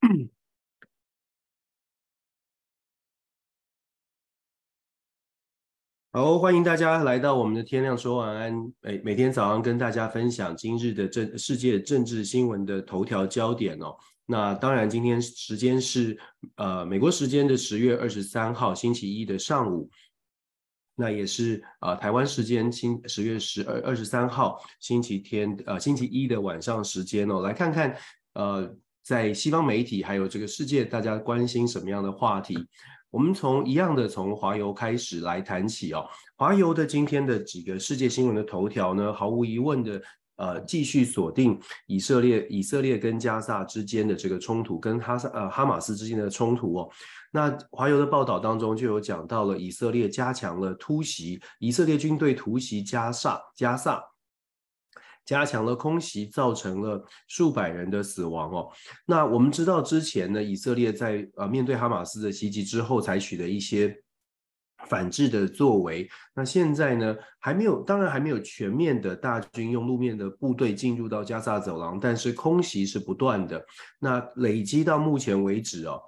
好，欢迎大家来到我们的天亮说晚安。每每天早上跟大家分享今日的政世界政治新闻的头条焦点哦。那当然，今天时间是呃美国时间的十月二十三号星期一的上午，那也是呃台湾时间星十月十二二十三号星期天呃星期一的晚上时间哦。来看看呃在西方媒体还有这个世界，大家关心什么样的话题？我们从一样的从华邮开始来谈起哦。华邮的今天的几个世界新闻的头条呢，毫无疑问的，呃，继续锁定以色列以色列跟加萨之间的这个冲突，跟哈萨呃哈马斯之间的冲突哦。那华邮的报道当中就有讲到了以色列加强了突袭，以色列军队突袭加萨加萨。加强了空袭，造成了数百人的死亡哦。那我们知道之前呢，以色列在呃面对哈马斯的袭击之后，采取了一些反制的作为。那现在呢，还没有，当然还没有全面的大军用路面的部队进入到加萨走廊，但是空袭是不断的。那累积到目前为止哦，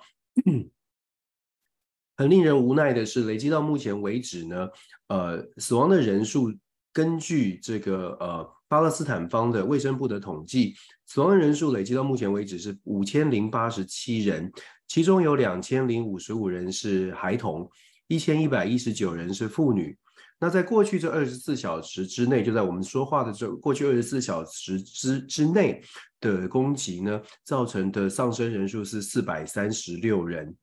很令人无奈的是，累积到目前为止呢，呃，死亡的人数根据这个呃。巴勒斯坦方的卫生部的统计，死亡人数累计到目前为止是五千零八十七人，其中有两千零五十五人是孩童，一千一百一十九人是妇女。那在过去这二十四小时之内，就在我们说话的这过去二十四小时之之内的攻击呢，造成的丧生人数是四百三十六人。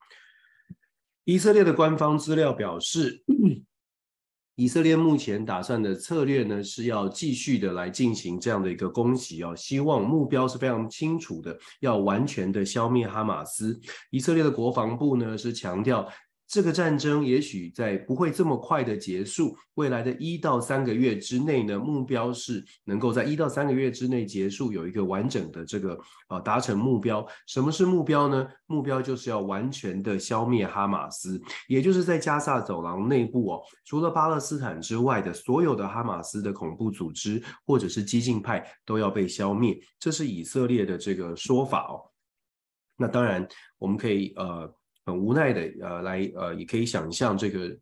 以色列的官方资料表示。以色列目前打算的策略呢，是要继续的来进行这样的一个攻击哦，希望目标是非常清楚的，要完全的消灭哈马斯。以色列的国防部呢是强调。这个战争也许在不会这么快的结束，未来的一到三个月之内呢，目标是能够在一到三个月之内结束，有一个完整的这个呃达成目标。什么是目标呢？目标就是要完全的消灭哈马斯，也就是在加萨走廊内部哦，除了巴勒斯坦之外的所有的哈马斯的恐怖组织或者是激进派都要被消灭，这是以色列的这个说法哦。那当然，我们可以呃。很无奈的，呃，来，呃，也可以想象这个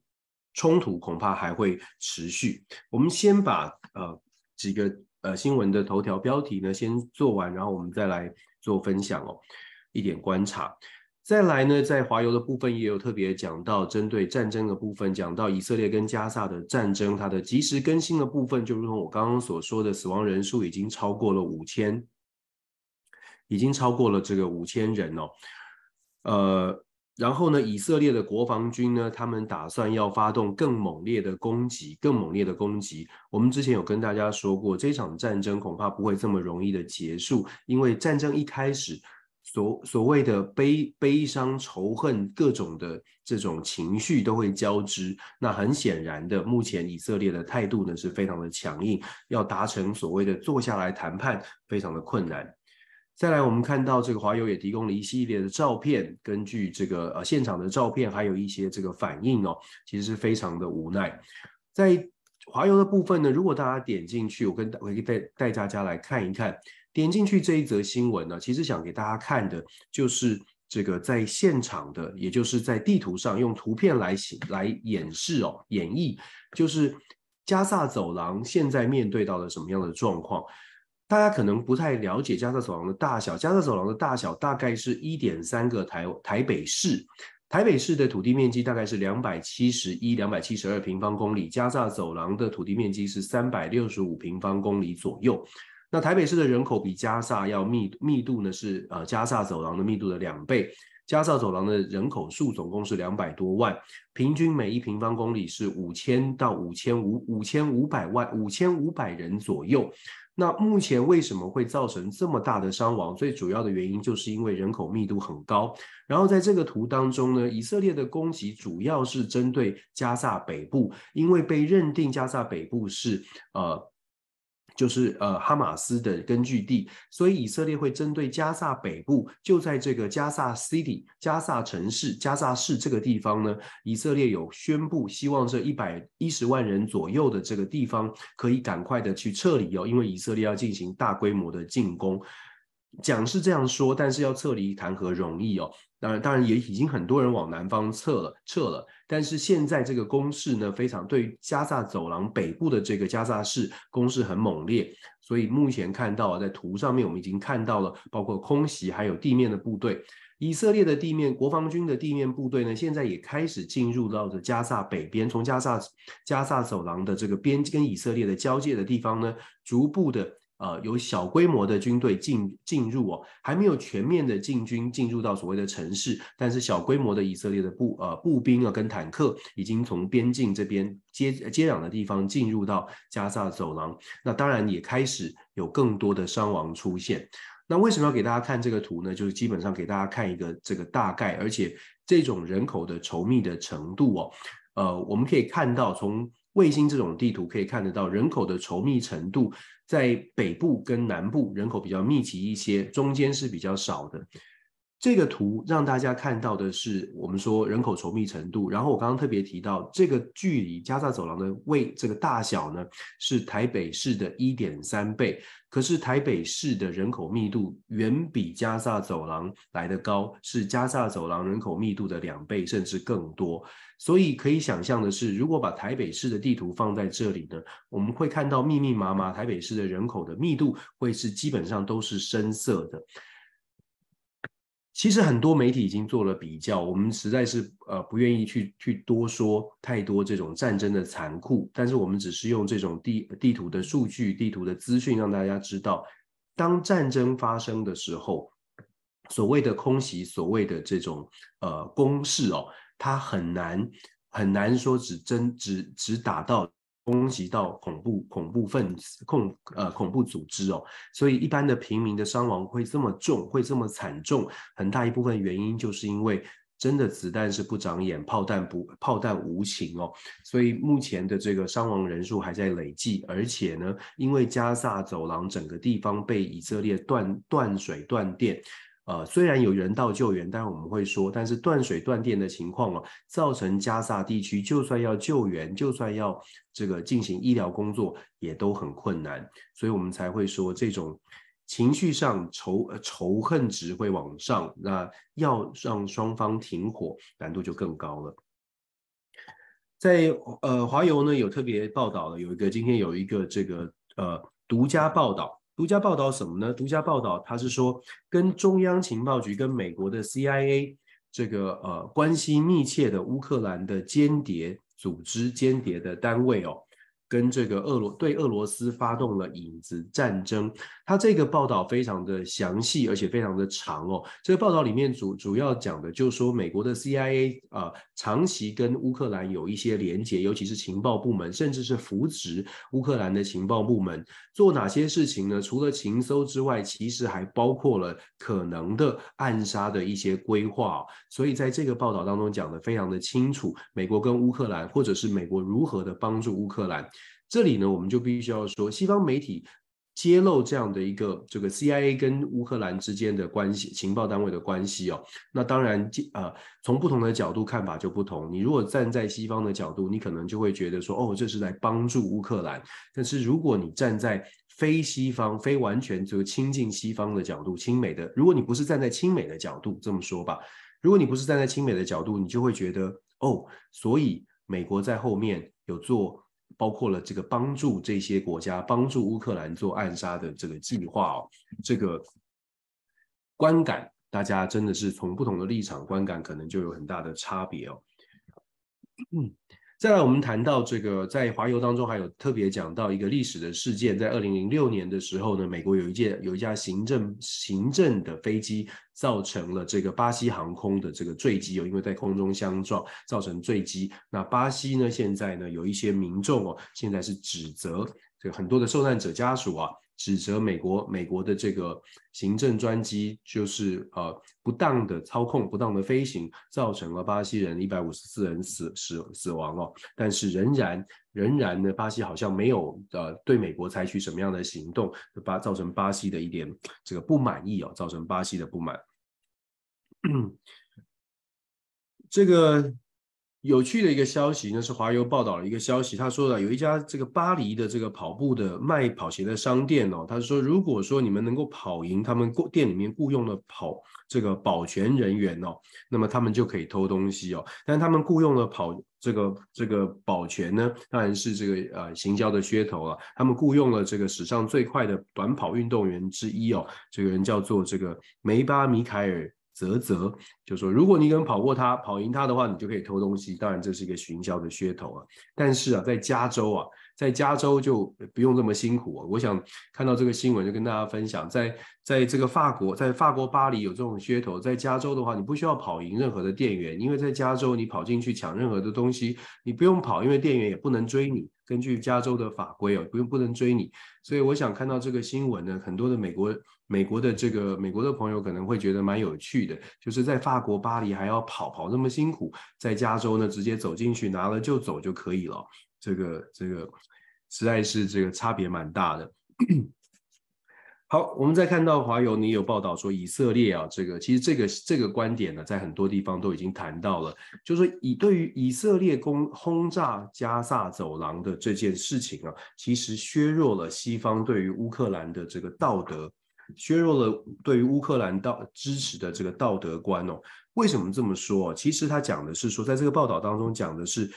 冲突恐怕还会持续。我们先把呃几个呃新闻的头条标题呢先做完，然后我们再来做分享哦，一点观察。再来呢，在华邮的部分也有特别讲到针对战争的部分，讲到以色列跟加萨的战争，它的即时更新的部分，就如同我刚刚所说的，死亡人数已经超过了五千，已经超过了这个五千人哦，呃。然后呢，以色列的国防军呢，他们打算要发动更猛烈的攻击，更猛烈的攻击。我们之前有跟大家说过，这场战争恐怕不会这么容易的结束，因为战争一开始，所所谓的悲悲伤、仇恨各种的这种情绪都会交织。那很显然的，目前以色列的态度呢是非常的强硬，要达成所谓的坐下来谈判，非常的困难。再来，我们看到这个华邮也提供了一系列的照片，根据这个呃现场的照片，还有一些这个反应哦，其实是非常的无奈。在华邮的部分呢，如果大家点进去，我跟我可以带带大家来看一看，点进去这一则新闻呢，其实想给大家看的就是这个在现场的，也就是在地图上用图片来写来演示哦，演绎，就是加萨走廊现在面对到了什么样的状况。大家可能不太了解加沙走廊的大小，加沙走廊的大小大概是一点三个台台北市，台北市的土地面积大概是两百七十一、两百七十二平方公里，加萨走廊的土地面积是三百六十五平方公里左右。那台北市的人口比加萨要密密度呢是呃加萨走廊的密度的两倍，加萨走廊的人口数总共是两百多万，平均每一平方公里是五千到五千五五千五百万五千五百人左右。那目前为什么会造成这么大的伤亡？最主要的原因就是因为人口密度很高。然后在这个图当中呢，以色列的攻击主要是针对加萨北部，因为被认定加萨北部是呃。就是呃哈马斯的根据地，所以以色列会针对加萨北部，就在这个加萨 City 加萨城市加萨市这个地方呢，以色列有宣布希望这一百一十万人左右的这个地方可以赶快的去撤离哦，因为以色列要进行大规模的进攻。讲是这样说，但是要撤离谈何容易哦。当然，当然也已经很多人往南方撤了，撤了。但是现在这个攻势呢，非常对加萨走廊北部的这个加萨市攻势很猛烈。所以目前看到在图上面，我们已经看到了，包括空袭还有地面的部队。以色列的地面国防军的地面部队呢，现在也开始进入到了加萨北边，从加萨加萨走廊的这个边跟以色列的交界的地方呢，逐步的。呃，有小规模的军队进进入哦，还没有全面的进军进入到所谓的城市，但是小规模的以色列的步呃步兵啊跟坦克已经从边境这边接接壤的地方进入到加萨走廊，那当然也开始有更多的伤亡出现。那为什么要给大家看这个图呢？就是基本上给大家看一个这个大概，而且这种人口的稠密的程度哦，呃，我们可以看到从卫星这种地图可以看得到人口的稠密程度。在北部跟南部人口比较密集一些，中间是比较少的。这个图让大家看到的是我们说人口稠密程度。然后我刚刚特别提到，这个距离加萨走廊的位这个大小呢，是台北市的一点三倍。可是台北市的人口密度远比加萨走廊来得高，是加萨走廊人口密度的两倍甚至更多。所以可以想象的是，如果把台北市的地图放在这里呢，我们会看到密密麻麻台北市的人口的密度会是基本上都是深色的。其实很多媒体已经做了比较，我们实在是呃不愿意去去多说太多这种战争的残酷，但是我们只是用这种地地图的数据、地图的资讯让大家知道，当战争发生的时候，所谓的空袭、所谓的这种呃攻势哦。它很难很难说只真只只打到攻击到恐怖恐怖分子恐呃恐怖组织哦，所以一般的平民的伤亡会这么重，会这么惨重，很大一部分原因就是因为真的子弹是不长眼，炮弹不炮弹无情哦，所以目前的这个伤亡人数还在累计，而且呢，因为加萨走廊整个地方被以色列断断水断电。呃，虽然有人道救援，但是我们会说，但是断水断电的情况哦，造成加萨地区就算要救援，就算要这个进行医疗工作，也都很困难，所以我们才会说这种情绪上仇仇恨值会往上，那要让双方停火难度就更高了。在呃华邮呢有特别报道了，有一个今天有一个这个呃独家报道。独家报道什么呢？独家报道，他是说跟中央情报局、跟美国的 CIA 这个呃关系密切的乌克兰的间谍组织、间谍的单位哦。跟这个俄罗对俄罗斯发动了影子战争，他这个报道非常的详细，而且非常的长哦。这个报道里面主主要讲的就是说，美国的 CIA 啊、呃，长期跟乌克兰有一些连结，尤其是情报部门，甚至是扶植乌克兰的情报部门做哪些事情呢？除了情搜之外，其实还包括了可能的暗杀的一些规划。所以在这个报道当中讲的非常的清楚，美国跟乌克兰，或者是美国如何的帮助乌克兰。这里呢，我们就必须要说，西方媒体揭露这样的一个这个 CIA 跟乌克兰之间的关系，情报单位的关系哦。那当然，呃，从不同的角度看法就不同。你如果站在西方的角度，你可能就会觉得说，哦，这是在帮助乌克兰。但是如果你站在非西方、非完全就亲近西方的角度，亲美的，如果你不是站在亲美的角度，这么说吧，如果你不是站在亲美的角度，你就会觉得，哦，所以美国在后面有做。包括了这个帮助这些国家，帮助乌克兰做暗杀的这个计划哦，这个观感，大家真的是从不同的立场观感，可能就有很大的差别哦。嗯。再来，我们谈到这个，在华邮当中还有特别讲到一个历史的事件，在二零零六年的时候呢，美国有一件有一架行政行政的飞机造成了这个巴西航空的这个坠机哦，因为在空中相撞造成坠机。那巴西呢，现在呢有一些民众哦，现在是指责这个很多的受难者家属啊。指责美国美国的这个行政专机就是呃不当的操控、不当的飞行，造成了巴西人一百五十四人死死死亡哦。但是仍然仍然呢，巴西好像没有呃对美国采取什么样的行动，把造成巴西的一点这个不满意哦，造成巴西的不满。这个。有趣的一个消息呢，是华邮报道了一个消息，他说了有一家这个巴黎的这个跑步的卖跑鞋的商店哦，他说如果说你们能够跑赢他们店里面雇佣的跑这个保全人员哦，那么他们就可以偷东西哦。但他们雇佣的跑这个这个保全呢，当然是这个呃行销的噱头了。他们雇佣了这个史上最快的短跑运动员之一哦，这个人叫做这个梅巴米凯尔。啧啧，就说如果你能跑过他，跑赢他的话，你就可以偷东西。当然，这是一个行销的噱头啊。但是啊，在加州啊，在加州就不用这么辛苦啊。我想看到这个新闻，就跟大家分享，在在这个法国，在法国巴黎有这种噱头，在加州的话，你不需要跑赢任何的店员，因为在加州你跑进去抢任何的东西，你不用跑，因为店员也不能追你。根据加州的法规哦，不用不能追你。所以我想看到这个新闻呢，很多的美国。美国的这个美国的朋友可能会觉得蛮有趣的，就是在法国巴黎还要跑跑那么辛苦，在加州呢直接走进去拿了就走就可以了，这个这个实在是这个差别蛮大的。好，我们再看到华友，你有报道说以色列啊，这个其实这个这个观点呢，在很多地方都已经谈到了，就是说以对于以色列攻轰炸加萨走廊的这件事情啊，其实削弱了西方对于乌克兰的这个道德。削弱了对于乌克兰道支持的这个道德观哦。为什么这么说？其实他讲的是说，在这个报道当中讲的是，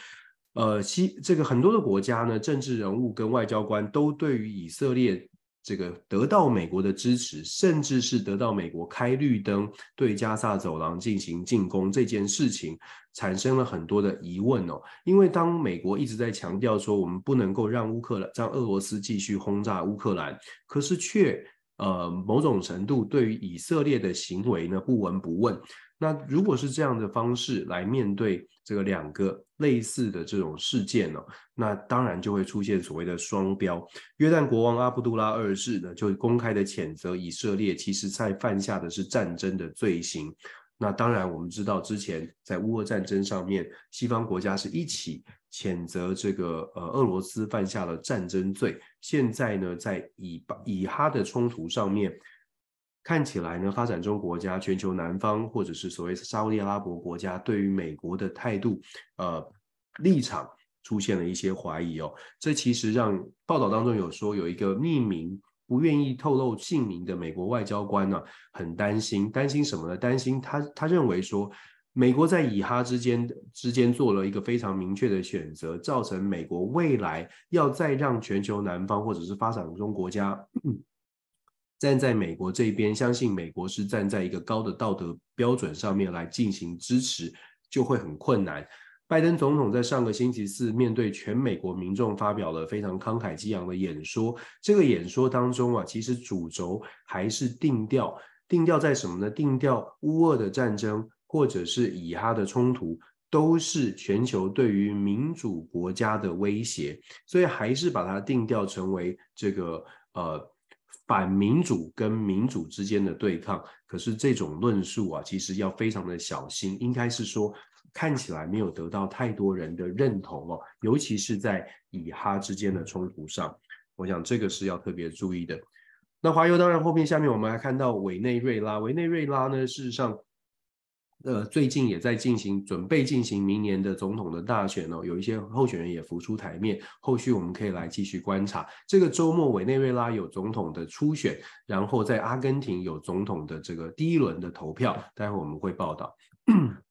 呃，西这个很多的国家呢，政治人物跟外交官都对于以色列这个得到美国的支持，甚至是得到美国开绿灯对加萨走廊进行进攻这件事情，产生了很多的疑问哦。因为当美国一直在强调说，我们不能够让乌克兰让俄罗斯继续轰炸乌克兰，可是却。呃，某种程度对于以色列的行为呢，不闻不问。那如果是这样的方式来面对这个两个类似的这种事件呢，那当然就会出现所谓的双标。约旦国王阿卜杜拉二世呢，就公开的谴责以色列，其实在犯下的是战争的罪行。那当然，我们知道之前在乌俄战争上面，西方国家是一起谴责这个呃俄罗斯犯下了战争罪。现在呢，在以巴以哈的冲突上面，看起来呢，发展中国家、全球南方或者是所谓沙乌地阿拉伯国家对于美国的态度呃立场出现了一些怀疑哦。这其实让报道当中有说有一个匿名。不愿意透露姓名的美国外交官呢、很担心，担心什么呢？担心他他认为说，美国在以哈之间之间做了一个非常明确的选择，造成美国未来要再让全球南方或者是发展中国家、站在美国这边，相信美国是站在一个高的道德标准上面来进行支持，就会很困难。拜登总统在上个星期四面对全美国民众发表了非常慷慨激昂的演说。这个演说当中啊，其实主轴还是定调，定调在什么呢？定调乌俄的战争或者是以哈的冲突，都是全球对于民主国家的威胁，所以还是把它定调成为这个呃反民主跟民主之间的对抗。可是这种论述啊，其实要非常的小心，应该是说。看起来没有得到太多人的认同哦，尤其是在以哈之间的冲突上，我想这个是要特别注意的。那华油当然后面下面我们还看到委内瑞拉，委内瑞拉呢，事实上，呃，最近也在进行准备进行明年的总统的大选哦，有一些候选人也浮出台面，后续我们可以来继续观察。这个周末委内瑞拉有总统的初选，然后在阿根廷有总统的这个第一轮的投票，待会我们会报道。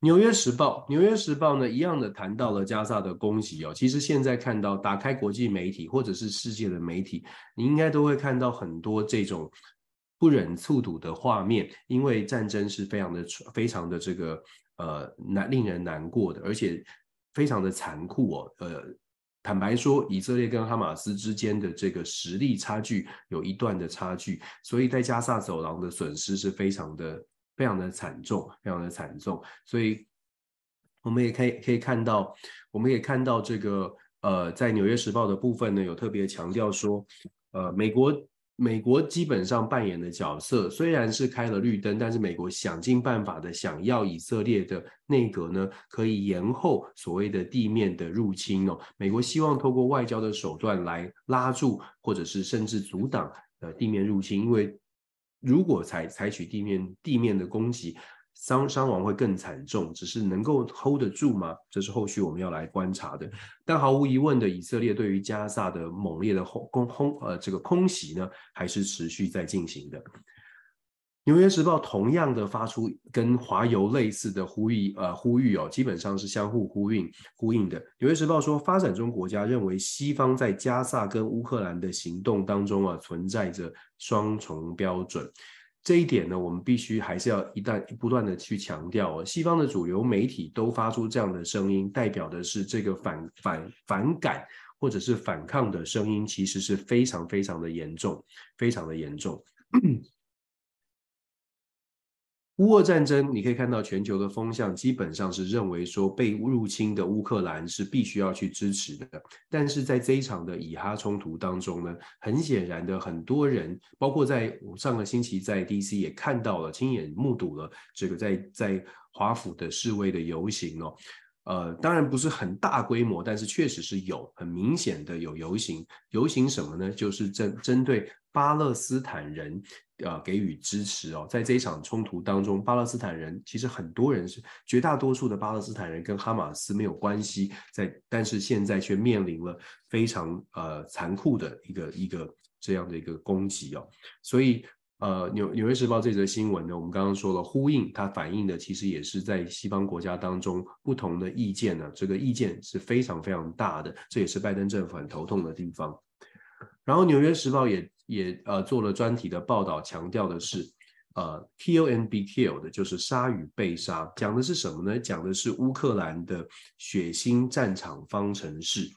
纽约时报，纽约时报呢，一样的谈到了加萨的攻击哦。其实现在看到，打开国际媒体或者是世界的媒体，你应该都会看到很多这种不忍卒睹的画面，因为战争是非常的、非常的这个呃难令人难过的，而且非常的残酷哦。呃，坦白说，以色列跟哈马斯之间的这个实力差距有一段的差距，所以在加萨走廊的损失是非常的。非常的惨重，非常的惨重，所以我们也可以可以看到，我们也看到这个呃，在《纽约时报》的部分呢，有特别强调说，呃，美国美国基本上扮演的角色虽然是开了绿灯，但是美国想尽办法的想要以色列的内阁呢，可以延后所谓的地面的入侵哦。美国希望透过外交的手段来拉住，或者是甚至阻挡呃地面入侵，因为。如果采采取地面地面的攻击，伤伤亡会更惨重，只是能够 hold 得住吗？这是后续我们要来观察的。但毫无疑问的，以色列对于加萨的猛烈的轰攻轰呃这个空袭呢，还是持续在进行的。纽约时报同样的发出跟华邮类似的呼吁，呃，呼吁哦，基本上是相互呼应呼应的。纽约时报说，发展中国家认为西方在加萨跟乌克兰的行动当中啊，存在着双重标准。这一点呢，我们必须还是要一旦不断的去强调哦。西方的主流媒体都发出这样的声音，代表的是这个反反反感或者是反抗的声音，其实是非常非常的严重，非常的严重。乌俄战争，你可以看到全球的风向基本上是认为说被入侵的乌克兰是必须要去支持的。但是在这一场的以哈冲突当中呢，很显然的，很多人，包括在上个星期在 DC 也看到了，亲眼目睹了这个在在华府的示威的游行哦。呃，当然不是很大规模，但是确实是有很明显的有游行。游行什么呢？就是针针对巴勒斯坦人。呃，给予支持哦，在这一场冲突当中，巴勒斯坦人其实很多人是绝大多数的巴勒斯坦人跟哈马斯没有关系，在但是现在却面临了非常呃残酷的一个一个这样的一个攻击哦，所以呃纽纽约时报这则新闻呢，我们刚刚说了呼应，它反映的其实也是在西方国家当中不同的意见呢，这个意见是非常非常大的，这也是拜登政府很头痛的地方。然后纽约时报也。也呃做了专题的报道，强调的是，呃，kill and be killed，就是杀与被杀，讲的是什么呢？讲的是乌克兰的血腥战场方程式。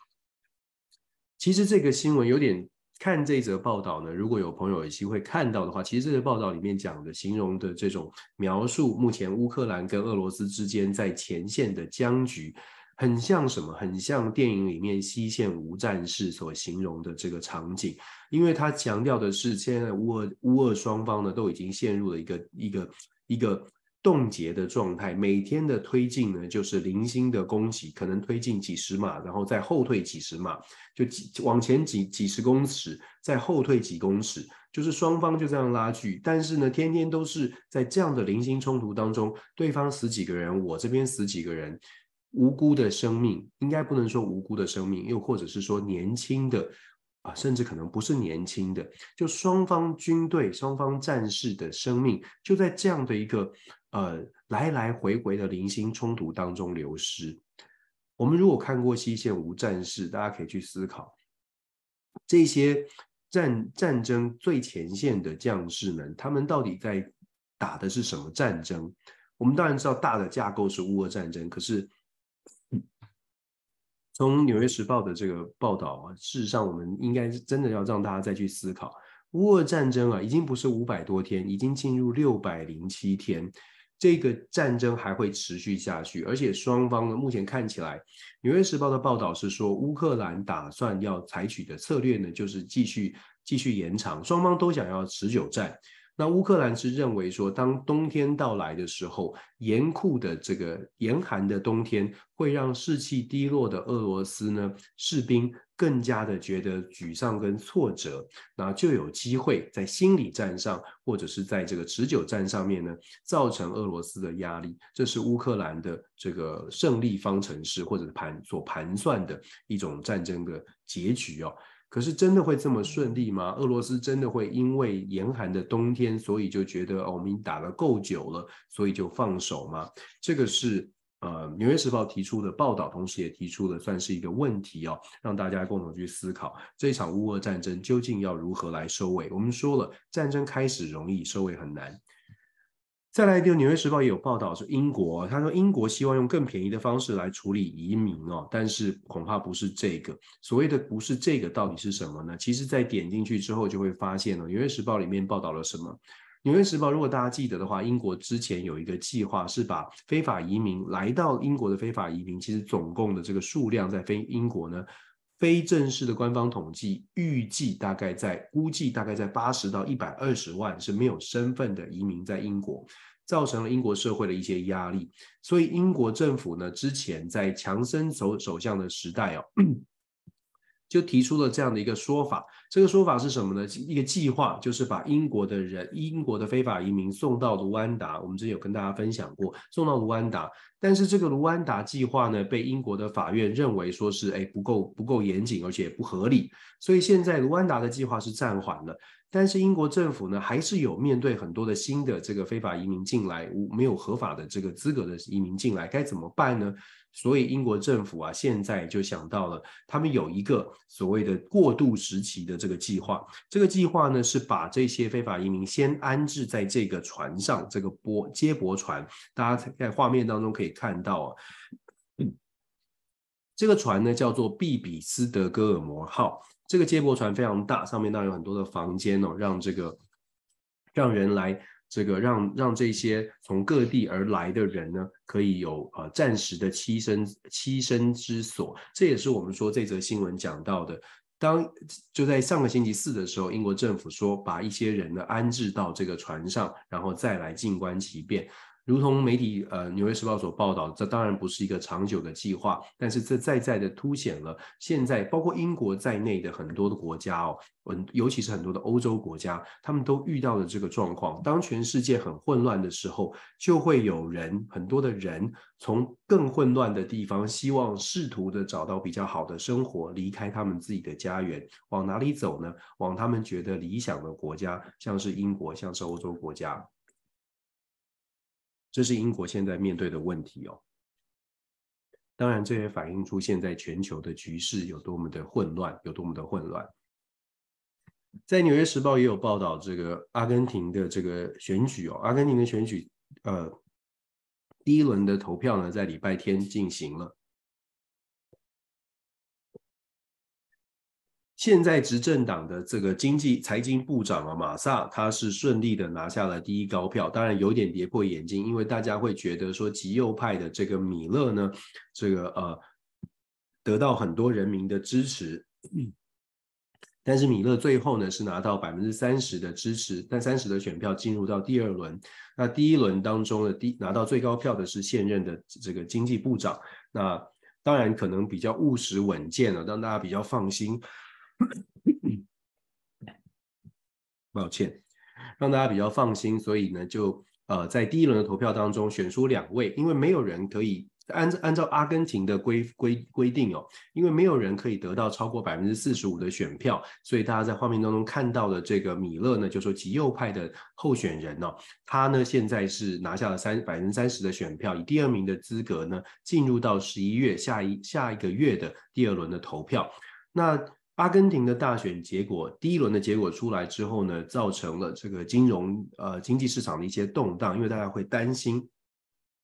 其实这个新闻有点看这则报道呢，如果有朋友有机会看到的话，其实这个报道里面讲的、形容的这种描述，目前乌克兰跟俄罗斯之间在前线的僵局。很像什么？很像电影里面西线无战事所形容的这个场景，因为他强调的是，现在乌俄乌俄双方呢都已经陷入了一个一个一个冻结的状态，每天的推进呢就是零星的攻击，可能推进几十码，然后再后退几十码，就几往前几几十公尺，再后退几公尺，就是双方就这样拉锯。但是呢，天天都是在这样的零星冲突当中，对方死几个人，我这边死几个人。无辜的生命，应该不能说无辜的生命，又或者是说年轻的啊，甚至可能不是年轻的，就双方军队、双方战士的生命，就在这样的一个呃来来回回的零星冲突当中流失。我们如果看过《西线无战事》，大家可以去思考，这些战战争最前线的将士们，他们到底在打的是什么战争？我们当然知道大的架构是乌俄战争，可是。从《纽约时报》的这个报道啊，事实上，我们应该是真的要让大家再去思考，乌俄战争啊，已经不是五百多天，已经进入六百零七天，这个战争还会持续下去，而且双方呢，目前看起来，《纽约时报》的报道是说，乌克兰打算要采取的策略呢，就是继续继续延长，双方都想要持久战。那乌克兰是认为说，当冬天到来的时候，严酷的这个严寒的冬天会让士气低落的俄罗斯呢士兵更加的觉得沮丧跟挫折，那就有机会在心理战上或者是在这个持久战上面呢，造成俄罗斯的压力。这是乌克兰的这个胜利方程式或者盘所盘算的一种战争的结局哦。可是真的会这么顺利吗？俄罗斯真的会因为严寒的冬天，所以就觉得哦，我们打得够久了，所以就放手吗？这个是呃《纽约时报》提出的报道，同时也提出了算是一个问题哦，让大家共同去思考这场乌俄战争究竟要如何来收尾。我们说了，战争开始容易，收尾很难。再来，就《纽约时报》也有报道，说英国，他说英国希望用更便宜的方式来处理移民哦，但是恐怕不是这个。所谓的不是这个，到底是什么呢？其实，在点进去之后，就会发现哦，《纽约时报》里面报道了什么？《纽约时报》如果大家记得的话，英国之前有一个计划，是把非法移民来到英国的非法移民，其实总共的这个数量，在非英国呢，非正式的官方统计预计大概在估计大概在八十到一百二十万是没有身份的移民在英国，造成了英国社会的一些压力。所以英国政府呢，之前在强森首首相的时代哦，就提出了这样的一个说法。这个说法是什么呢？一个计划，就是把英国的人、英国的非法移民送到卢安达。我们之前有跟大家分享过，送到卢安达。但是这个卢安达计划呢，被英国的法院认为说是哎不够不够严谨，而且不合理。所以现在卢安达的计划是暂缓了。但是英国政府呢，还是有面对很多的新的这个非法移民进来，无没有合法的这个资格的移民进来，该怎么办呢？所以英国政府啊，现在就想到了，他们有一个所谓的过渡时期的这个计划。这个计划呢，是把这些非法移民先安置在这个船上，这个驳接驳船，大家在画面当中可以看到啊，这个船呢叫做毕比斯德哥尔摩号。这个接驳船非常大，上面当然有很多的房间哦，让这个让人来这个让让这些从各地而来的人呢，可以有呃暂时的栖身栖身之所。这也是我们说这则新闻讲到的。当就在上个星期四的时候，英国政府说把一些人呢安置到这个船上，然后再来静观其变。如同媒体呃《纽约时报》所报道，这当然不是一个长久的计划，但是这再再的凸显了现在包括英国在内的很多的国家哦，嗯，尤其是很多的欧洲国家，他们都遇到了这个状况。当全世界很混乱的时候，就会有人很多的人从更混乱的地方，希望试图的找到比较好的生活，离开他们自己的家园，往哪里走呢？往他们觉得理想的国家，像是英国，像是欧洲国家。这是英国现在面对的问题哦。当然，这也反映出现在全球的局势有多么的混乱，有多么的混乱。在《纽约时报》也有报道，这个阿根廷的这个选举哦，阿根廷的选举，呃，第一轮的投票呢，在礼拜天进行了。现在执政党的这个经济财经部长啊，马萨，他是顺利的拿下了第一高票，当然有点跌破眼镜，因为大家会觉得说极右派的这个米勒呢，这个呃得到很多人民的支持，但是米勒最后呢是拿到百分之三十的支持，但三十的选票进入到第二轮，那第一轮当中的第拿到最高票的是现任的这个经济部长，那当然可能比较务实稳健了，让大家比较放心。抱歉，让大家比较放心，所以呢，就呃在第一轮的投票当中选出两位，因为没有人可以按按照阿根廷的规规规定哦，因为没有人可以得到超过百分之四十五的选票，所以大家在画面当中看到的这个米勒呢，就说极右派的候选人哦，他呢现在是拿下了三百分之三十的选票，以第二名的资格呢进入到十一月下一下一个月的第二轮的投票，那。阿根廷的大选结果，第一轮的结果出来之后呢，造成了这个金融呃经济市场的一些动荡，因为大家会担心，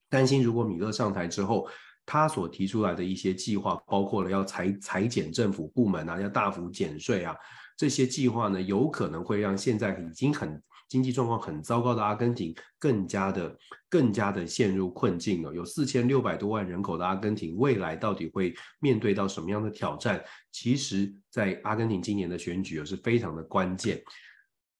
担心如果米勒上台之后，他所提出来的一些计划，包括了要裁裁减政府部门啊，要大幅减税啊，这些计划呢，有可能会让现在已经很。经济状况很糟糕的阿根廷，更加的、更加的陷入困境了。有四千六百多万人口的阿根廷，未来到底会面对到什么样的挑战？其实，在阿根廷今年的选举也是非常的关键。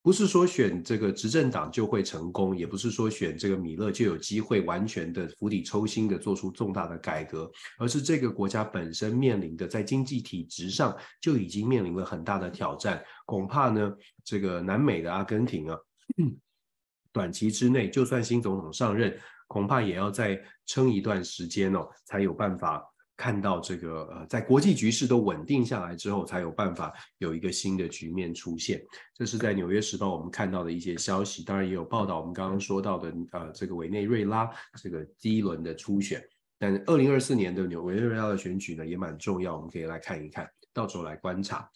不是说选这个执政党就会成功，也不是说选这个米勒就有机会完全的釜底抽薪的做出重大的改革，而是这个国家本身面临的在经济体制上就已经面临了很大的挑战。恐怕呢，这个南美的阿根廷啊。短期之内，就算新总统上任，恐怕也要再撑一段时间哦，才有办法看到这个呃，在国际局势都稳定下来之后，才有办法有一个新的局面出现。这是在《纽约时报》我们看到的一些消息，当然也有报道我们刚刚说到的呃，这个委内瑞拉这个第一轮的初选。但二零二四年的纽委内瑞拉的选举呢，也蛮重要，我们可以来看一看，到时候来观察。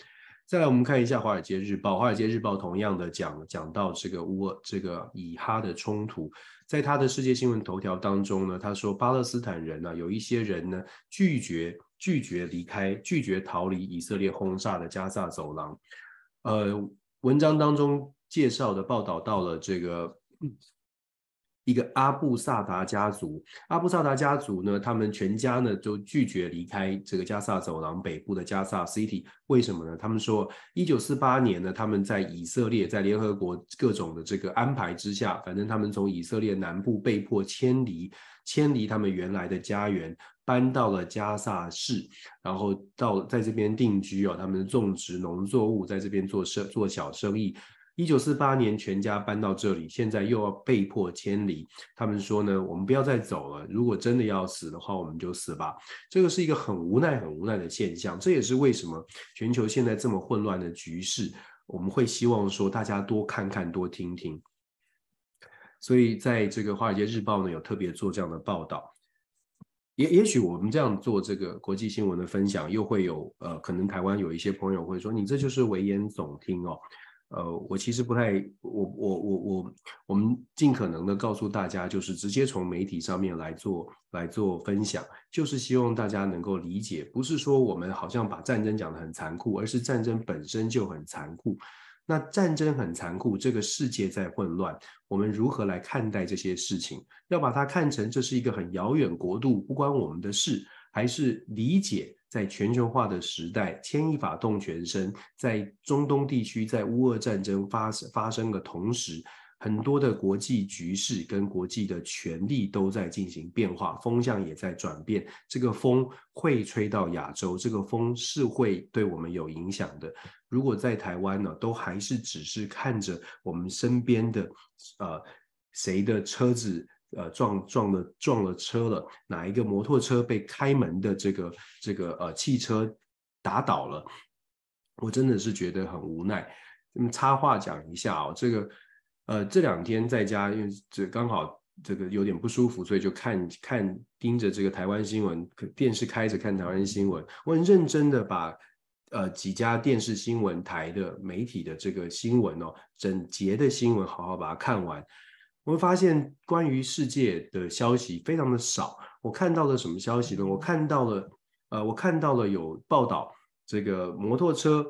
再来，我们看一下《华尔街日报》。《华尔街日报》同样的讲讲到这个乌尔这个以哈的冲突，在他的世界新闻头条当中呢，他说巴勒斯坦人呢、有一些人呢拒绝拒绝离开，拒绝逃离以色列轰炸的加萨走廊。呃，文章当中介绍的报道到了这个一个阿布萨达家族，阿布萨达家族呢，他们全家呢都拒绝离开这个加萨走廊北部的加萨 City，为什么呢？他们说，一九四八年呢，他们在以色列在联合国各种的这个安排之下，反正他们从以色列南部被迫迁离，迁离他们原来的家园，搬到了加萨市，然后到在这边定居哦，他们种植农作物，在这边做生做小生意。一九四八年，全家搬到这里，现在又要被迫迁离。他们说呢，我们不要再走了。如果真的要死的话，我们就死吧。这个是一个很无奈、很无奈的现象。这也是为什么全球现在这么混乱的局势，我们会希望说大家多看看、多听听。所以，在这个《华尔街日报》呢，有特别做这样的报道。也也许我们这样做这个国际新闻的分享，又会有呃，可能台湾有一些朋友会说，你这就是危言耸听哦。呃，我其实不太，我我我我，我们尽可能的告诉大家，就是直接从媒体上面来做来做分享，就是希望大家能够理解，不是说我们好像把战争讲得很残酷，而是战争本身就很残酷。那战争很残酷，这个世界在混乱，我们如何来看待这些事情？要把它看成这是一个很遥远国度，不关我们的事，还是理解？在全球化的时代，牵一发动全身。在中东地区，在乌俄战争发生发生的同时，很多的国际局势跟国际的权力都在进行变化，风向也在转变。这个风会吹到亚洲，这个风是会对我们有影响的。如果在台湾呢，都还是只是看着我们身边的呃谁的车子。呃，撞撞了撞了车了，哪一个摩托车被开门的这个这个呃汽车打倒了？我真的是觉得很无奈。那么插话讲一下哦，这个呃这两天在家，因为这刚好这个有点不舒服，所以就看看盯着这个台湾新闻，电视开着看台湾新闻。我很认真的把呃几家电视新闻台的媒体的这个新闻哦，整节的新闻好好把它看完。我会发现关于世界的消息非常的少。我看到了什么消息呢？我看到了，呃，我看到了有报道，这个摩托车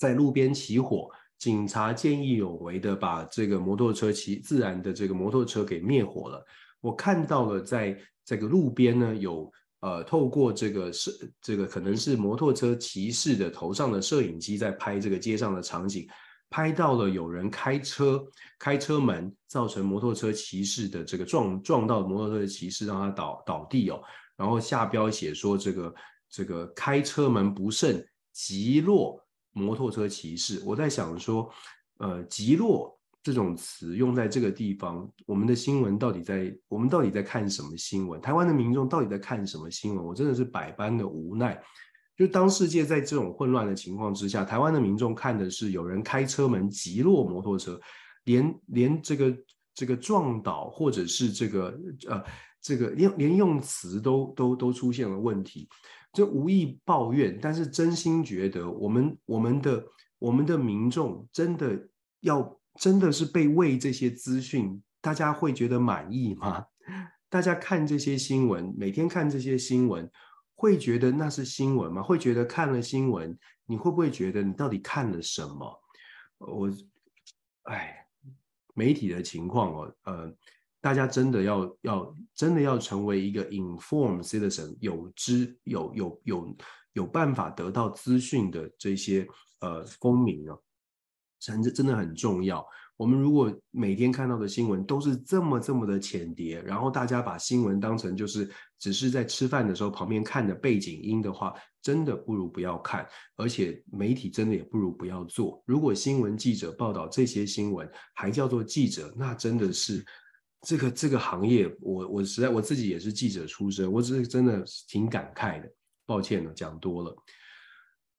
在路边起火，警察见义勇为的把这个摩托车骑自燃的这个摩托车给灭火了。我看到了在这个路边呢，有呃透过这个摄这个可能是摩托车骑士的头上的摄影机在拍这个街上的场景。拍到了有人开车开车门，造成摩托车骑士的这个撞撞到摩托车的骑士，让他倒倒地哦。然后下标写说这个这个开车门不慎击落摩托车骑士。我在想说，呃，击落这种词用在这个地方，我们的新闻到底在我们到底在看什么新闻？台湾的民众到底在看什么新闻？我真的是百般的无奈。就当世界在这种混乱的情况之下，台湾的民众看的是有人开车门急落摩托车，连连这个这个撞倒或者是这个呃这个连连用词都都都出现了问题，就无意抱怨，但是真心觉得我们我们的我们的民众真的要真的是被喂这些资讯，大家会觉得满意吗？大家看这些新闻，每天看这些新闻。会觉得那是新闻吗？会觉得看了新闻，你会不会觉得你到底看了什么？我，哎，媒体的情况哦，呃，大家真的要要真的要成为一个 informed citizen，有知有有有有办法得到资讯的这些呃公民哦，真的真的很重要。我们如果每天看到的新闻都是这么这么的浅碟，然后大家把新闻当成就是只是在吃饭的时候旁边看的背景音的话，真的不如不要看。而且媒体真的也不如不要做。如果新闻记者报道这些新闻还叫做记者，那真的是这个这个行业，我我实在我自己也是记者出身，我只是真的挺感慨的。抱歉了，讲多了。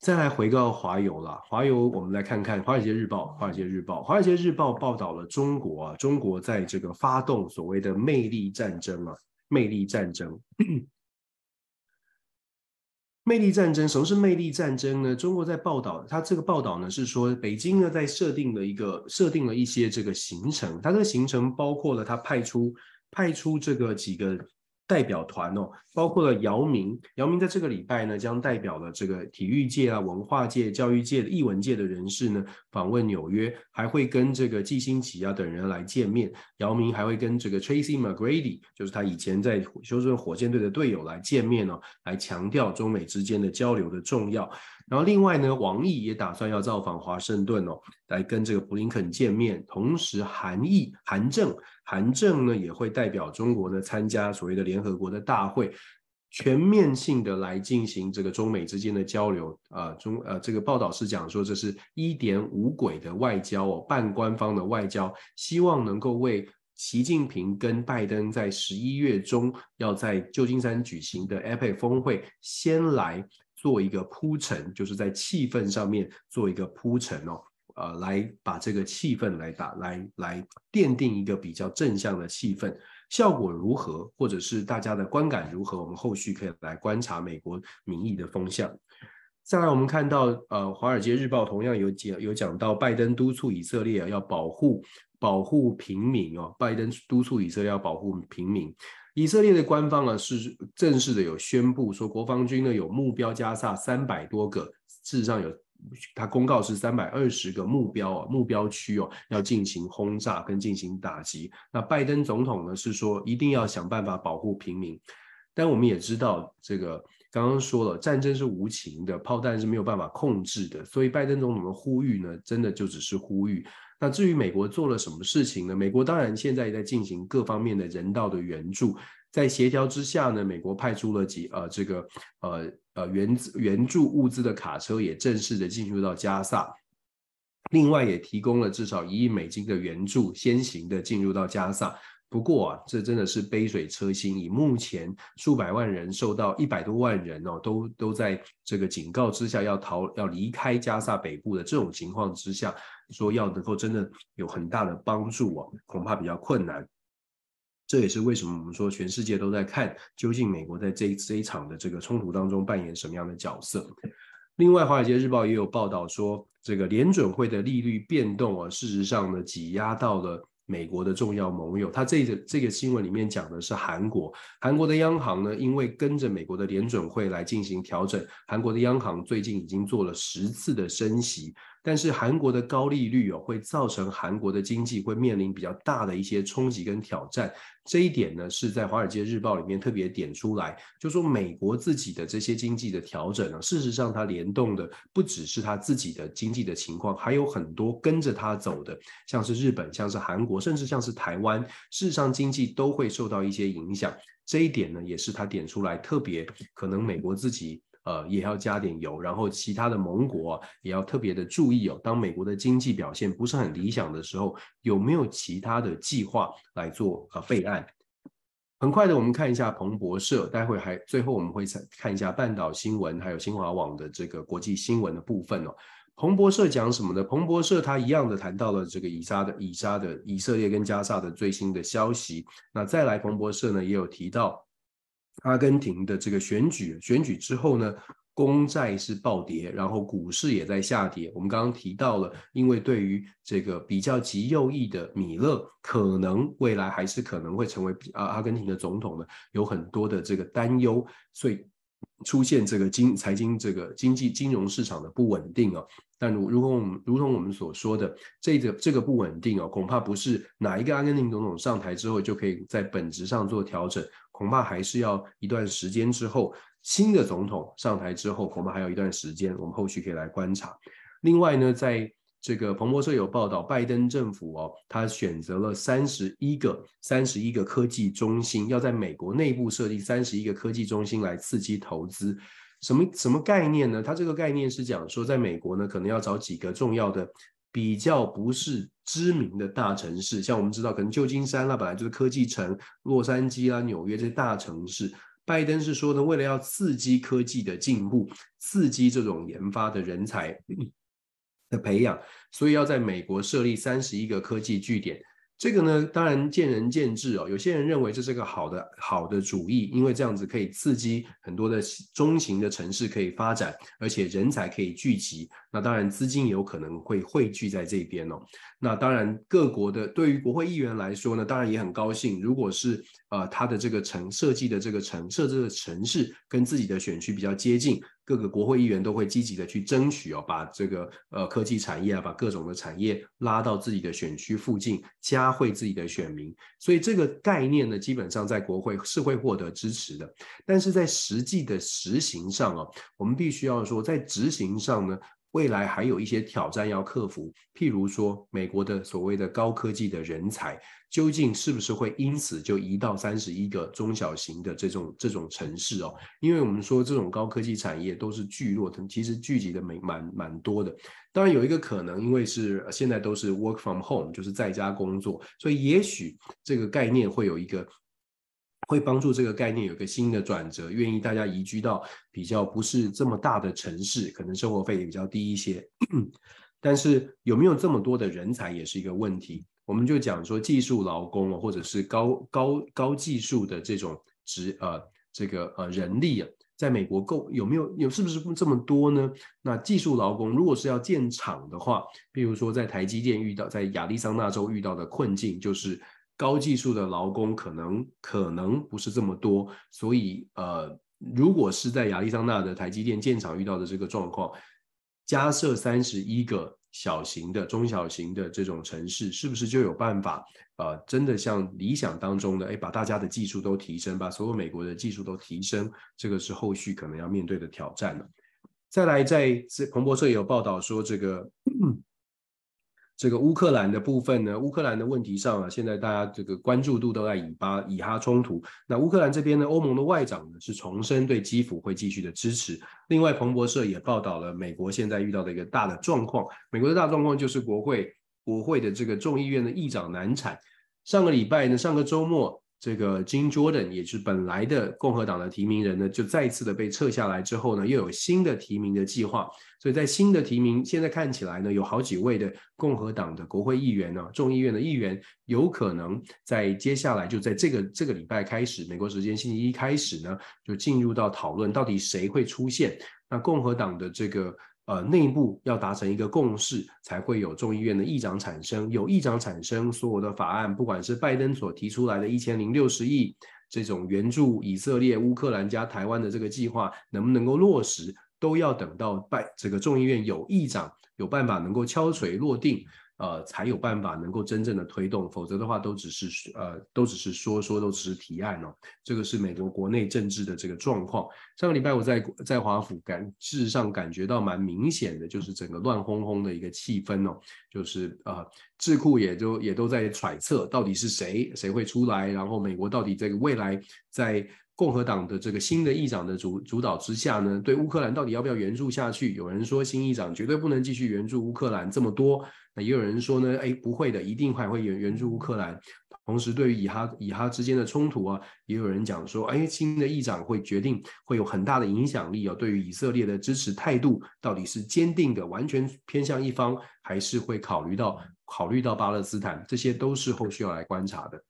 再来回到华邮了，华邮我们来看看《华尔街日报》。《华尔街日报》《华尔街日报》报道了中国啊，中国在这个发动所谓的魅力战争啊，魅力战争。魅力战争，什么是魅力战争呢？中国在报道，它这个报道呢是说，北京呢在设定了一个设定了一些这个行程，它的行程包括了它派出派出这个几个。代表团哦，包括了姚明，姚明在这个礼拜呢，将代表了这个体育界啊、文化界、教育界、艺文界的人士呢，访问纽约，还会跟这个季星奇啊等人来见面。姚明还会跟这个 Tracy McGrady，就是他以前在休斯顿火箭队的队友来见面哦，来强调中美之间的交流的重要。然后另外呢，王毅也打算要造访华盛顿哦，来跟这个布林肯见面。同时，韩毅、韩正、韩正呢也会代表中国呢参加所谓的联合国的大会，全面性的来进行这个中美之间的交流。啊、中呃这个报道是讲说，这是一点五轨的外交哦，半官方的外交，希望能够为习近平跟拜登在十一月中要在旧金山举行的 APEC 峰会先来。做一个铺陈，就是在气氛上面做一个铺陈哦，呃，来把这个气氛来打，来来奠定一个比较正向的气氛，效果如何，或者是大家的观感如何，我们后续可以来观察美国民意的风向。再来，我们看到呃，《华尔街日报》同样有讲有讲到，拜登督促以色列要保护保护平民哦，拜登督促以色列要保护平民。以色列的官方啊是正式的有宣布说，国防军呢有目标加萨三百多个，事实上有他公告是三百二十个目标啊目标区哦要进行轰炸跟进行打击。那拜登总统呢是说一定要想办法保护平民，但我们也知道这个刚刚说了战争是无情的，炮弹是没有办法控制的，所以拜登总统的呼吁呢真的就只是呼吁。那至于美国做了什么事情呢？美国当然现在也在进行各方面的人道的援助，在协调之下呢，美国派出了几呃这个呃呃援援助物资的卡车也正式的进入到加萨，另外也提供了至少一亿美金的援助，先行的进入到加萨。不过啊，这真的是杯水车薪。以目前数百万人受到一百多万人哦，都都在这个警告之下要逃要离开加萨北部的这种情况之下，说要能够真的有很大的帮助啊，恐怕比较困难。这也是为什么我们说全世界都在看，究竟美国在这这一场的这个冲突当中扮演什么样的角色。另外，《华尔街日报》也有报道说，这个联准会的利率变动啊，事实上呢，挤压到了。美国的重要盟友，他这个这个新闻里面讲的是韩国，韩国的央行呢，因为跟着美国的联准会来进行调整，韩国的央行最近已经做了十次的升息。但是韩国的高利率哦，会造成韩国的经济会面临比较大的一些冲击跟挑战。这一点呢，是在《华尔街日报》里面特别点出来，就说美国自己的这些经济的调整呢，事实上它联动的不只是它自己的经济的情况，还有很多跟着它走的，像是日本、像是韩国，甚至像是台湾，事实上经济都会受到一些影响。这一点呢，也是他点出来特别可能美国自己。呃，也要加点油，然后其他的盟国也要特别的注意哦。当美国的经济表现不是很理想的时候，有没有其他的计划来做呃备案？很快的，我们看一下彭博社，待会还最后我们会再看一下半岛新闻，还有新华网的这个国际新闻的部分哦。彭博社讲什么呢？彭博社它一样的谈到了这个以沙的以沙的以色列跟加萨的最新的消息。那再来，彭博社呢也有提到。阿根廷的这个选举，选举之后呢，公债是暴跌，然后股市也在下跌。我们刚刚提到了，因为对于这个比较极右翼的米勒，可能未来还是可能会成为阿阿根廷的总统呢，有很多的这个担忧，所以出现这个经财经这个经济金融市场的不稳定啊。但如如果我们如同我们所说的，这个这个不稳定啊，恐怕不是哪一个阿根廷总统上台之后就可以在本质上做调整。恐怕还是要一段时间之后，新的总统上台之后，恐怕还有一段时间，我们后续可以来观察。另外呢，在这个彭博社有报道，拜登政府哦，他选择了三十一个三十一个科技中心，要在美国内部设立三十一个科技中心来刺激投资。什么什么概念呢？他这个概念是讲说，在美国呢，可能要找几个重要的。比较不是知名的大城市，像我们知道，可能旧金山啦，本来就是科技城，洛杉矶啦、纽约这些大城市。拜登是说呢，为了要刺激科技的进步，刺激这种研发的人才的培养，所以要在美国设立三十一个科技据点。这个呢，当然见仁见智哦。有些人认为这是个好的好的主意，因为这样子可以刺激很多的中型的城市可以发展，而且人才可以聚集。那当然资金有可能会汇聚在这边哦。那当然各国的对于国会议员来说呢，当然也很高兴。如果是呃他的这个城设计的这个城设置的城市跟自己的选区比较接近。各个国会议员都会积极的去争取哦，把这个呃科技产业啊，把各种的产业拉到自己的选区附近，加惠自己的选民。所以这个概念呢，基本上在国会是会获得支持的。但是在实际的实行上啊，我们必须要说，在执行上呢。未来还有一些挑战要克服，譬如说，美国的所谓的高科技的人才，究竟是不是会因此就移到三十一个中小型的这种这种城市哦？因为我们说这种高科技产业都是聚落，其实聚集的蛮蛮蛮多的。当然有一个可能，因为是现在都是 work from home，就是在家工作，所以也许这个概念会有一个。会帮助这个概念有个新的转折，愿意大家移居到比较不是这么大的城市，可能生活费也比较低一些。但是有没有这么多的人才也是一个问题。我们就讲说技术劳工或者是高高高技术的这种职呃这个呃人力啊，在美国够有没有有是不是不这么多呢？那技术劳工如果是要建厂的话，比如说在台积电遇到在亚利桑那州遇到的困境就是。高技术的劳工可能可能不是这么多，所以呃，如果是在亚利桑那的台积电建厂遇到的这个状况，加设三十一个小型的、中小型的这种城市，是不是就有办法呃，真的像理想当中的，哎，把大家的技术都提升，把所有美国的技术都提升，这个是后续可能要面对的挑战了。再来，在彭博社也有报道说这个。这个乌克兰的部分呢，乌克兰的问题上啊，现在大家这个关注度都在以巴以哈冲突。那乌克兰这边呢，欧盟的外长呢是重申对基辅会继续的支持。另外，彭博社也报道了美国现在遇到的一个大的状况，美国的大状况就是国会国会的这个众议院的议长难产。上个礼拜呢，上个周末。这个 Jim Jordan 也是本来的共和党的提名人呢，就再一次的被撤下来之后呢，又有新的提名的计划。所以在新的提名，现在看起来呢，有好几位的共和党的国会议员呢，众议院的议员，有可能在接下来就在这个这个礼拜开始，美国时间星期一开始呢，就进入到讨论到底谁会出现。那共和党的这个。呃，内部要达成一个共识，才会有众议院的议长产生。有议长产生，所有的法案，不管是拜登所提出来的一千零六十亿这种援助以色列、乌克兰加台湾的这个计划，能不能够落实，都要等到拜这个众议院有议长有办法能够敲锤落定。呃，才有办法能够真正的推动，否则的话都只是呃，都只是说说，都只是提案哦。这个是美国国内政治的这个状况。上个礼拜我在在华府感，事实上感觉到蛮明显的，就是整个乱哄哄的一个气氛哦，就是呃，智库也都也都在揣测到底是谁谁会出来，然后美国到底这个未来在共和党的这个新的议长的主主导之下呢，对乌克兰到底要不要援助下去？有人说新议长绝对不能继续援助乌克兰这么多。那也有人说呢，哎，不会的，一定还会援援助乌克兰。同时，对于以哈以哈之间的冲突啊，也有人讲说，哎，新的议长会决定会有很大的影响力啊。对于以色列的支持态度，到底是坚定的，完全偏向一方，还是会考虑到考虑到巴勒斯坦？这些都是后续要来观察的。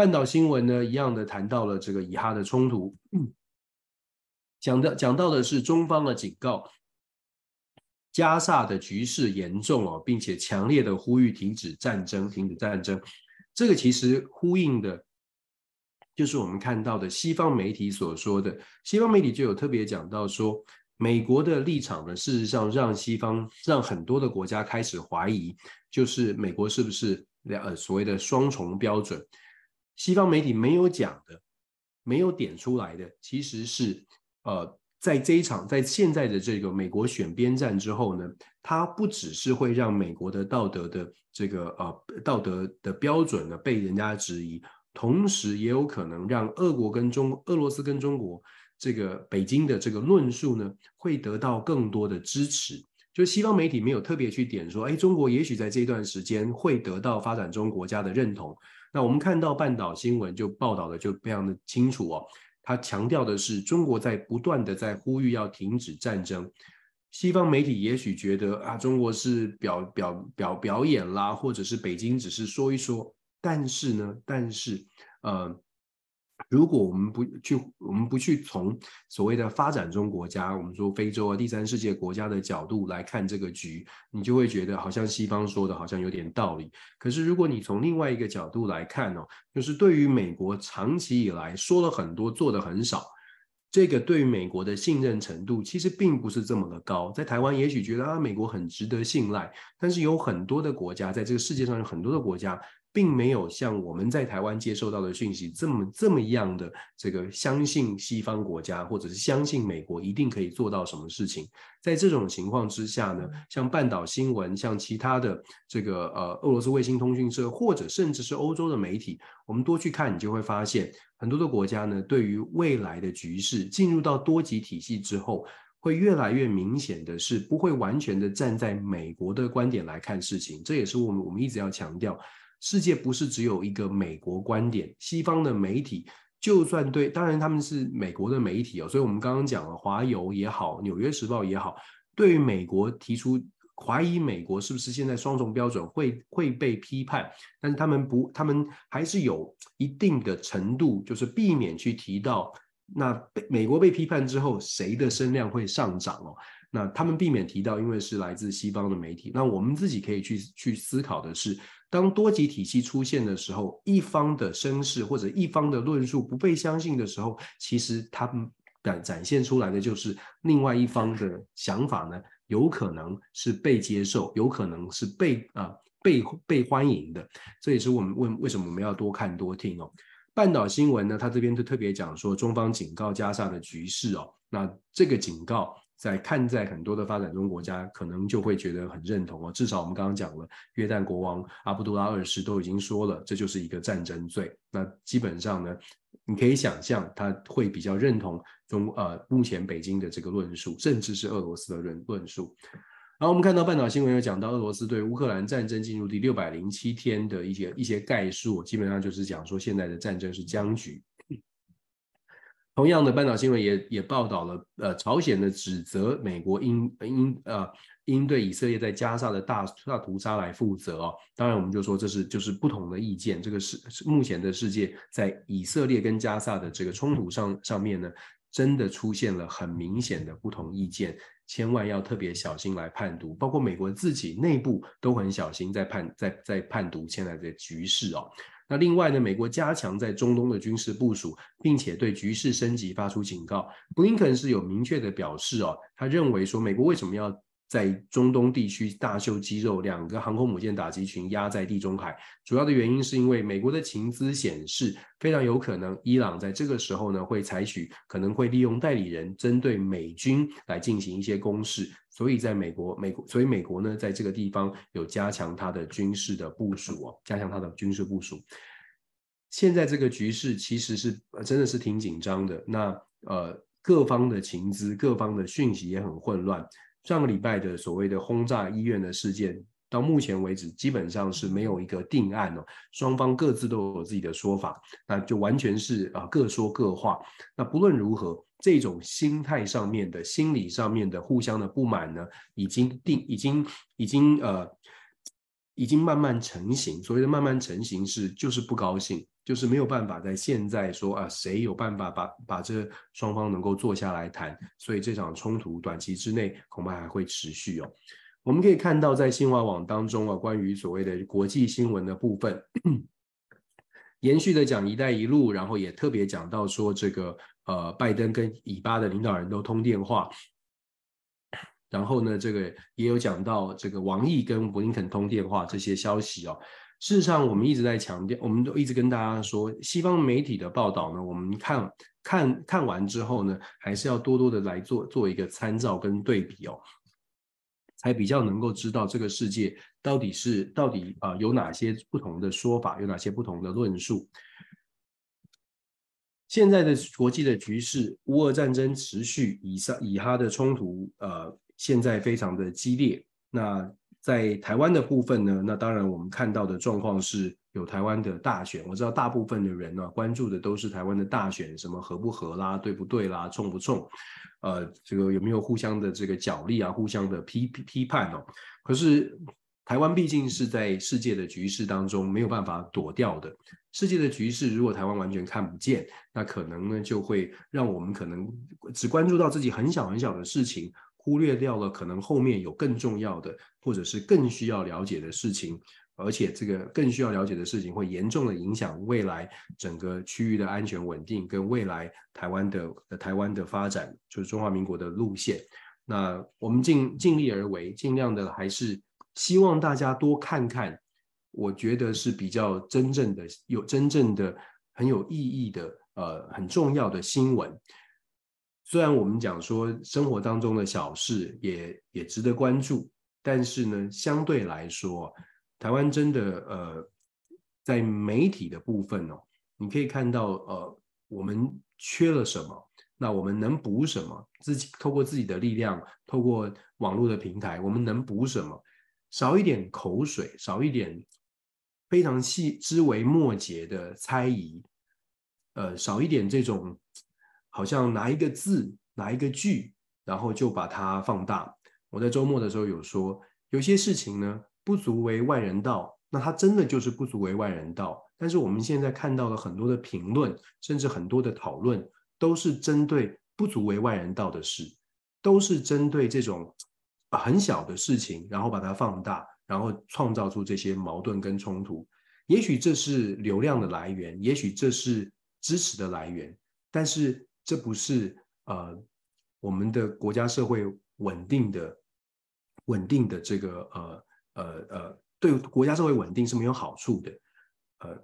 半岛新闻呢，一样的谈到了这个以哈的冲突，讲的讲到的是中方的警告。加萨的局势严重哦，并且强烈的呼吁停止战争，停止战争。这个其实呼应的，就是我们看到的西方媒体所说的。西方媒体就有特别讲到说，美国的立场呢，事实上让西方让很多的国家开始怀疑，就是美国是不是呃所谓的双重标准。西方媒体没有讲的，没有点出来的，其实是呃。在这一场，在现在的这个美国选边站之后呢，它不只是会让美国的道德的这个呃道德的标准呢被人家质疑，同时也有可能让俄国跟中俄罗斯跟中国这个北京的这个论述呢会得到更多的支持。就西方媒体没有特别去点说，哎，中国也许在这段时间会得到发展中国家的认同。那我们看到半岛新闻就报道的就非常的清楚哦。他强调的是，中国在不断的在呼吁要停止战争。西方媒体也许觉得啊，中国是表表表表演啦，或者是北京只是说一说。但是呢，但是呃。如果我们不去，我们不去从所谓的发展中国家，我们说非洲啊、第三世界国家的角度来看这个局，你就会觉得好像西方说的好像有点道理。可是如果你从另外一个角度来看哦，就是对于美国长期以来说了很多，做的很少，这个对于美国的信任程度其实并不是这么的高。在台湾也许觉得啊，美国很值得信赖，但是有很多的国家，在这个世界上有很多的国家。并没有像我们在台湾接受到的讯息这么这么样的这个相信西方国家，或者是相信美国一定可以做到什么事情。在这种情况之下呢，像半岛新闻，像其他的这个呃俄罗斯卫星通讯社，或者甚至是欧洲的媒体，我们多去看，你就会发现很多的国家呢，对于未来的局势进入到多极体系之后，会越来越明显的是不会完全的站在美国的观点来看事情。这也是我们我们一直要强调。世界不是只有一个美国观点，西方的媒体就算对，当然他们是美国的媒体哦，所以我们刚刚讲了华邮也好，纽约时报也好，对于美国提出怀疑美国是不是现在双重标准会会被批判，但是他们不，他们还是有一定的程度，就是避免去提到那被美国被批判之后谁的声量会上涨哦，那他们避免提到，因为是来自西方的媒体，那我们自己可以去去思考的是。当多级体系出现的时候，一方的声势或者一方的论述不被相信的时候，其实他们展展现出来的就是另外一方的想法呢，有可能是被接受，有可能是被啊、被被欢迎的。这也是我们问为什么我们要多看多听哦。半岛新闻呢，他这边就特别讲说，中方警告加沙的局势哦，那这个警告。在看在很多的发展中国家，可能就会觉得很认同哦。至少我们刚刚讲了，约旦国王阿卜杜拉二世都已经说了，这就是一个战争罪。那基本上呢，你可以想象他会比较认同中呃目前北京的这个论述，甚至是俄罗斯的论论述。然后我们看到半岛新闻有讲到俄罗斯对乌克兰战争进入第六百零七天的一些一些概述，基本上就是讲说现在的战争是僵局。同样的，半岛新闻也也报道了，呃，朝鲜的指责美国应应呃应对以色列在加沙的大大屠杀来负责哦。当然，我们就说这是就是不同的意见。这个是目前的世界在以色列跟加沙的这个冲突上上面呢，真的出现了很明显的不同意见，千万要特别小心来判读。包括美国自己内部都很小心在判在在判读现在的局势哦。那另外呢，美国加强在中东的军事部署，并且对局势升级发出警告。布林肯是有明确的表示哦，他认为说美国为什么要在中东地区大秀肌肉，两个航空母舰打击群压在地中海，主要的原因是因为美国的情资显示，非常有可能伊朗在这个时候呢会采取，可能会利用代理人针对美军来进行一些攻势。所以，在美国，美国，所以美国呢，在这个地方有加强它的军事的部署哦，加强它的军事部署。现在这个局势其实是真的是挺紧张的。那呃，各方的情资、各方的讯息也很混乱。上个礼拜的所谓的轰炸医院的事件，到目前为止基本上是没有一个定案哦，双方各自都有自己的说法，那就完全是啊各说各话。那不论如何。这种心态上面的、心理上面的互相的不满呢，已经定、已经、已经呃，已经慢慢成型。所谓的慢慢成型是，就是不高兴，就是没有办法在现在说啊，谁有办法把把这双方能够坐下来谈。所以这场冲突短期之内恐怕还会持续哦。我们可以看到，在新华网当中啊，关于所谓的国际新闻的部分，延续的讲“一带一路”，然后也特别讲到说这个。呃，拜登跟以巴的领导人都通电话，然后呢，这个也有讲到这个王毅跟布林肯通电话这些消息哦。事实上，我们一直在强调，我们都一直跟大家说，西方媒体的报道呢，我们看看看完之后呢，还是要多多的来做做一个参照跟对比哦，才比较能够知道这个世界到底是到底啊、有哪些不同的说法，有哪些不同的论述。现在的国际的局势，乌俄战争持续，以撒以哈的冲突，呃，现在非常的激烈。那在台湾的部分呢，那当然我们看到的状况是有台湾的大选。我知道大部分的人呢，关注的都是台湾的大选，什么合不合啦，对不对啦，冲不冲，呃，这个有没有互相的这个角力啊，互相的批批判哦。可是。台湾毕竟是在世界的局势当中没有办法躲掉的。世界的局势如果台湾完全看不见，那可能呢就会让我们可能只关注到自己很小很小的事情，忽略掉了可能后面有更重要的，或者是更需要了解的事情。而且这个更需要了解的事情，会严重的影响未来整个区域的安全稳定，跟未来台湾的台湾的发展，就是中华民国的路线。那我们尽尽力而为，尽量的还是。希望大家多看看，我觉得是比较真正的、有真正的很有意义的、呃很重要的新闻。虽然我们讲说生活当中的小事也也值得关注，但是呢，相对来说，台湾真的呃在媒体的部分哦，你可以看到呃我们缺了什么，那我们能补什么？自己透过自己的力量，透过网络的平台，我们能补什么？少一点口水，少一点非常细枝微末节的猜疑，呃，少一点这种好像拿一个字、拿一个句，然后就把它放大。我在周末的时候有说，有些事情呢，不足为外人道，那它真的就是不足为外人道。但是我们现在看到了很多的评论，甚至很多的讨论，都是针对不足为外人道的事，都是针对这种。很小的事情，然后把它放大，然后创造出这些矛盾跟冲突。也许这是流量的来源，也许这是支持的来源，但是这不是呃我们的国家社会稳定的稳定的这个呃呃呃对国家社会稳定是没有好处的。呃，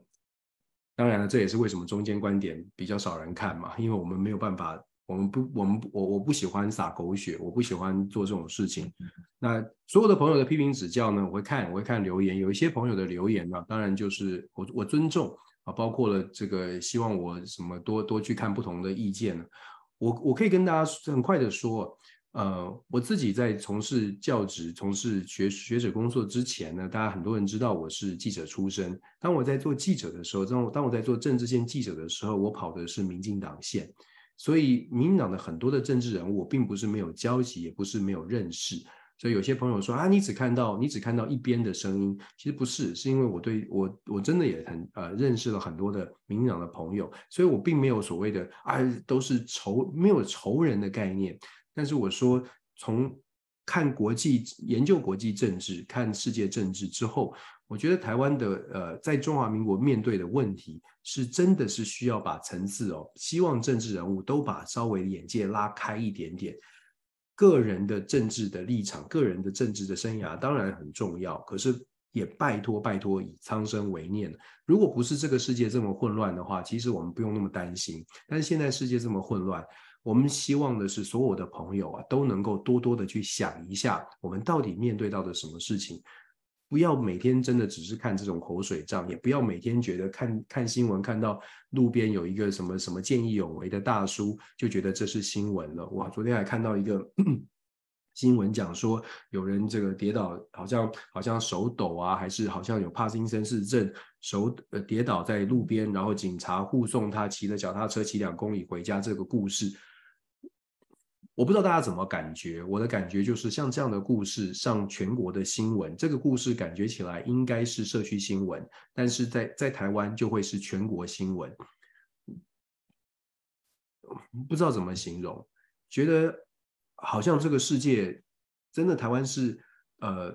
当然了，这也是为什么中间观点比较少人看嘛，因为我们没有办法。我们不，我们我我不喜欢撒狗血，我不喜欢做这种事情。那所有的朋友的批评指教呢，我会看，我会看留言。有一些朋友的留言呢，当然就是我我尊重啊，包括了这个希望我什么多多去看不同的意见。我我可以跟大家很快的说，呃，我自己在从事教职、从事学学者工作之前呢，大家很多人知道我是记者出身。当我在做记者的时候，当我当我在做政治线记者的时候，我跑的是民进党线。所以，民进党的很多的政治人物，我并不是没有交集，也不是没有认识。所以有些朋友说啊，你只看到你只看到一边的声音，其实不是，是因为我对我我真的也很呃认识了很多的民进党的朋友，所以我并没有所谓的啊都是仇没有仇人的概念。但是我说，从看国际研究国际政治、看世界政治之后。我觉得台湾的呃，在中华民国面对的问题，是真的是需要把层次哦，希望政治人物都把稍微眼界拉开一点点。个人的政治的立场，个人的政治的生涯当然很重要，可是也拜托拜托以苍生为念。如果不是这个世界这么混乱的话，其实我们不用那么担心。但是现在世界这么混乱，我们希望的是所有的朋友啊，都能够多多的去想一下，我们到底面对到的什么事情。不要每天真的只是看这种口水仗，也不要每天觉得看看新闻看到路边有一个什么什么见义勇为的大叔，就觉得这是新闻了。哇，昨天还看到一个 新闻讲说，有人这个跌倒，好像好像手抖啊，还是好像有帕金森氏症，手呃跌倒在路边，然后警察护送他骑着脚踏车骑两公里回家这个故事。我不知道大家怎么感觉，我的感觉就是像这样的故事上全国的新闻，这个故事感觉起来应该是社区新闻，但是在在台湾就会是全国新闻，不知道怎么形容，觉得好像这个世界真的台湾是呃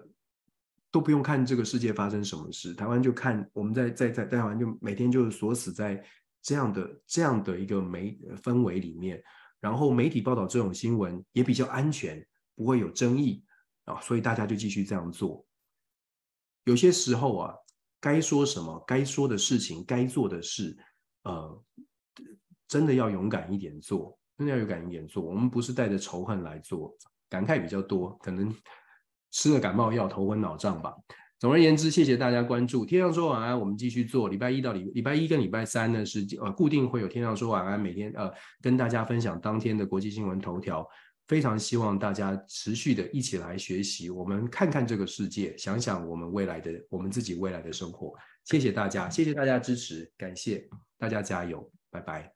都不用看这个世界发生什么事，台湾就看我们在在在台湾就每天就是锁死在这样的这样的一个媒氛围里面。然后媒体报道这种新闻也比较安全，不会有争议啊，所以大家就继续这样做。有些时候啊，该说什么，该说的事情，该做的事，呃，真的要勇敢一点做，真的要勇敢一点做。我们不是带着仇恨来做，感慨比较多，可能吃了感冒药，头昏脑胀吧。总而言之，谢谢大家关注。天上说晚安，我们继续做。礼拜一到礼礼拜一跟礼拜三呢是呃固定会有天上说晚安，每天呃跟大家分享当天的国际新闻头条。非常希望大家持续的一起来学习，我们看看这个世界，想想我们未来的我们自己未来的生活。谢谢大家，谢谢大家支持，感谢大家加油，拜拜。